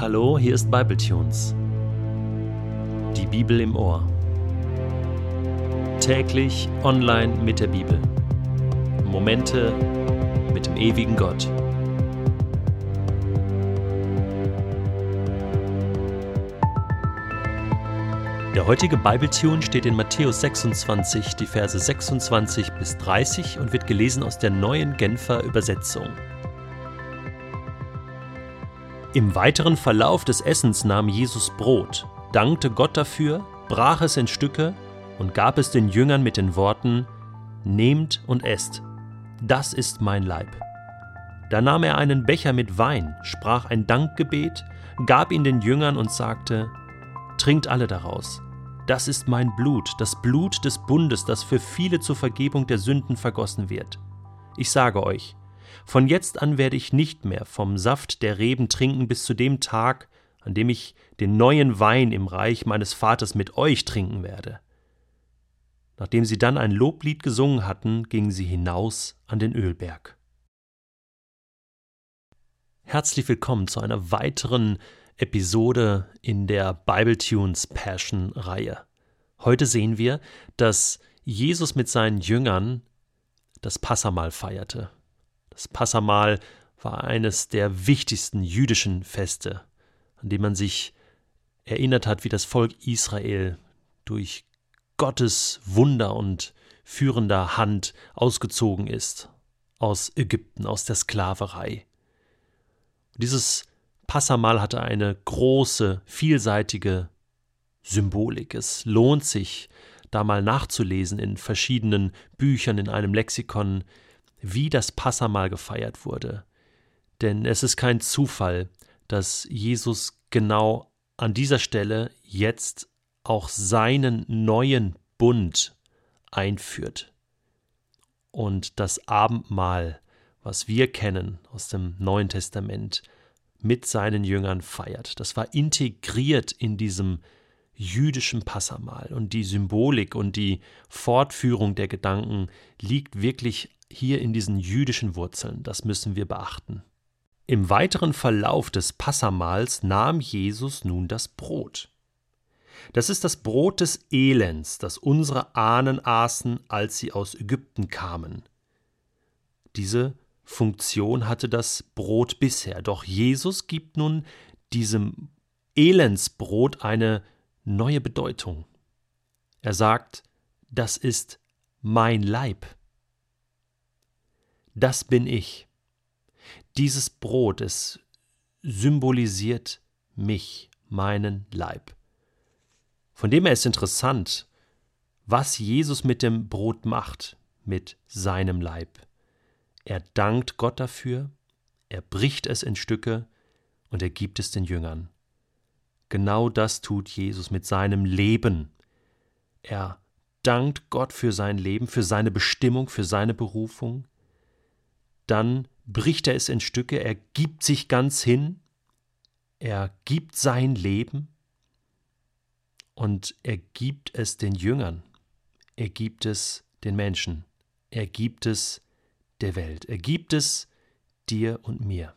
Hallo, hier ist Bibletunes. Die Bibel im Ohr. Täglich online mit der Bibel. Momente mit dem ewigen Gott. Der heutige Bibletune steht in Matthäus 26, die Verse 26 bis 30 und wird gelesen aus der neuen Genfer Übersetzung. Im weiteren Verlauf des Essens nahm Jesus Brot, dankte Gott dafür, brach es in Stücke und gab es den Jüngern mit den Worten, Nehmt und esst, das ist mein Leib. Da nahm er einen Becher mit Wein, sprach ein Dankgebet, gab ihn den Jüngern und sagte, Trinkt alle daraus, das ist mein Blut, das Blut des Bundes, das für viele zur Vergebung der Sünden vergossen wird. Ich sage euch, von jetzt an werde ich nicht mehr vom Saft der Reben trinken bis zu dem Tag, an dem ich den neuen Wein im Reich meines Vaters mit euch trinken werde. Nachdem sie dann ein Loblied gesungen hatten, gingen sie hinaus an den Ölberg. Herzlich willkommen zu einer weiteren Episode in der Bibletunes Passion Reihe. Heute sehen wir, dass Jesus mit seinen Jüngern das Passamal feierte. Das Passamal war eines der wichtigsten jüdischen Feste, an dem man sich erinnert hat, wie das Volk Israel durch Gottes Wunder und führender Hand ausgezogen ist aus Ägypten, aus der Sklaverei. dieses Passamal hatte eine große, vielseitige Symbolik. Es lohnt sich, da mal nachzulesen in verschiedenen Büchern, in einem Lexikon, wie das Passamal gefeiert wurde. Denn es ist kein Zufall, dass Jesus genau an dieser Stelle jetzt auch seinen neuen Bund einführt. Und das Abendmahl, was wir kennen aus dem Neuen Testament, mit seinen Jüngern feiert. Das war integriert in diesem jüdischen Passamal. Und die Symbolik und die Fortführung der Gedanken liegt wirklich hier in diesen jüdischen Wurzeln, das müssen wir beachten. Im weiteren Verlauf des Passamals nahm Jesus nun das Brot. Das ist das Brot des Elends, das unsere Ahnen aßen, als sie aus Ägypten kamen. Diese Funktion hatte das Brot bisher, doch Jesus gibt nun diesem Elendsbrot eine neue Bedeutung. Er sagt, das ist mein Leib das bin ich. Dieses Brot, es symbolisiert mich, meinen Leib. Von dem her ist interessant, was Jesus mit dem Brot macht, mit seinem Leib. Er dankt Gott dafür, er bricht es in Stücke und er gibt es den Jüngern. Genau das tut Jesus mit seinem Leben. Er dankt Gott für sein Leben, für seine Bestimmung, für seine Berufung dann bricht er es in Stücke, er gibt sich ganz hin, er gibt sein Leben und er gibt es den Jüngern, er gibt es den Menschen, er gibt es der Welt, er gibt es dir und mir.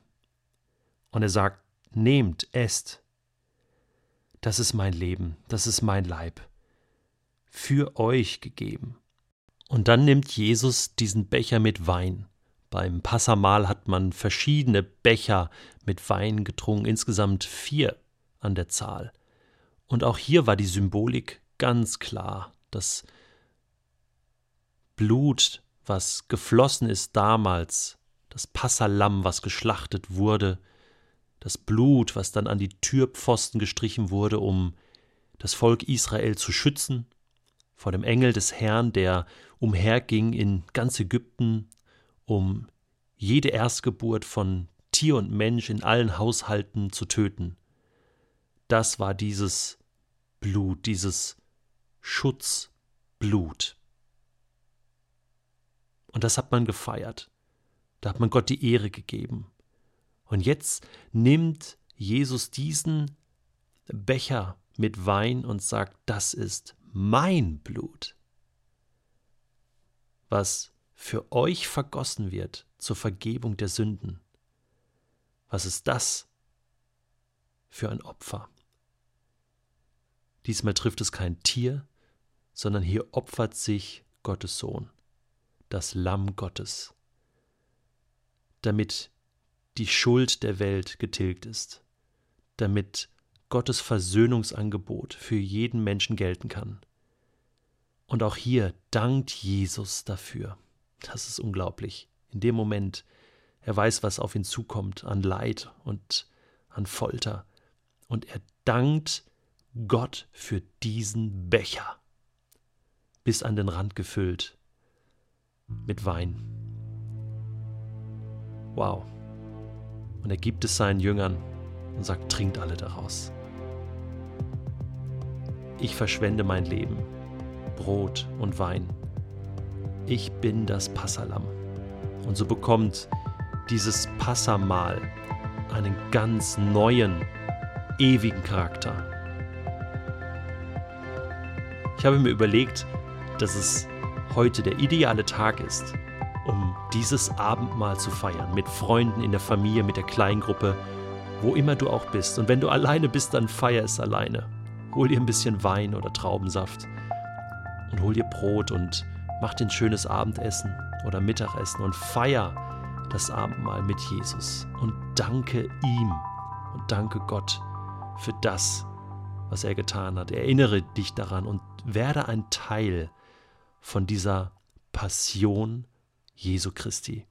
Und er sagt, nehmt, esst, das ist mein Leben, das ist mein Leib, für euch gegeben. Und dann nimmt Jesus diesen Becher mit Wein beim Passamal hat man verschiedene Becher mit Wein getrunken, insgesamt vier an der Zahl. Und auch hier war die Symbolik ganz klar. Das Blut, was geflossen ist damals, das Passalam, was geschlachtet wurde, das Blut, was dann an die Türpfosten gestrichen wurde, um das Volk Israel zu schützen vor dem Engel des Herrn, der umherging in ganz Ägypten um jede Erstgeburt von Tier und Mensch in allen Haushalten zu töten. Das war dieses Blut, dieses Schutzblut. Und das hat man gefeiert. Da hat man Gott die Ehre gegeben. Und jetzt nimmt Jesus diesen Becher mit Wein und sagt, das ist mein Blut, was für euch vergossen wird zur Vergebung der Sünden. Was ist das für ein Opfer. Diesmal trifft es kein Tier, sondern hier opfert sich Gottes Sohn, das Lamm Gottes, damit die Schuld der Welt getilgt ist, damit Gottes Versöhnungsangebot für jeden Menschen gelten kann. Und auch hier dankt Jesus dafür. Das ist unglaublich. In dem Moment, er weiß, was auf ihn zukommt an Leid und an Folter. Und er dankt Gott für diesen Becher, bis an den Rand gefüllt mit Wein. Wow. Und er gibt es seinen Jüngern und sagt, trinkt alle daraus. Ich verschwende mein Leben, Brot und Wein. Ich bin das Passalam. Und so bekommt dieses Passamahl einen ganz neuen, ewigen Charakter. Ich habe mir überlegt, dass es heute der ideale Tag ist, um dieses Abendmahl zu feiern, mit Freunden in der Familie, mit der Kleingruppe, wo immer du auch bist. Und wenn du alleine bist, dann feier es alleine. Hol dir ein bisschen Wein oder Traubensaft und hol dir Brot und mach dir ein schönes Abendessen oder Mittagessen und feier das Abendmahl mit Jesus und danke ihm und danke Gott für das, was er getan hat. Erinnere dich daran und werde ein Teil von dieser Passion Jesu Christi.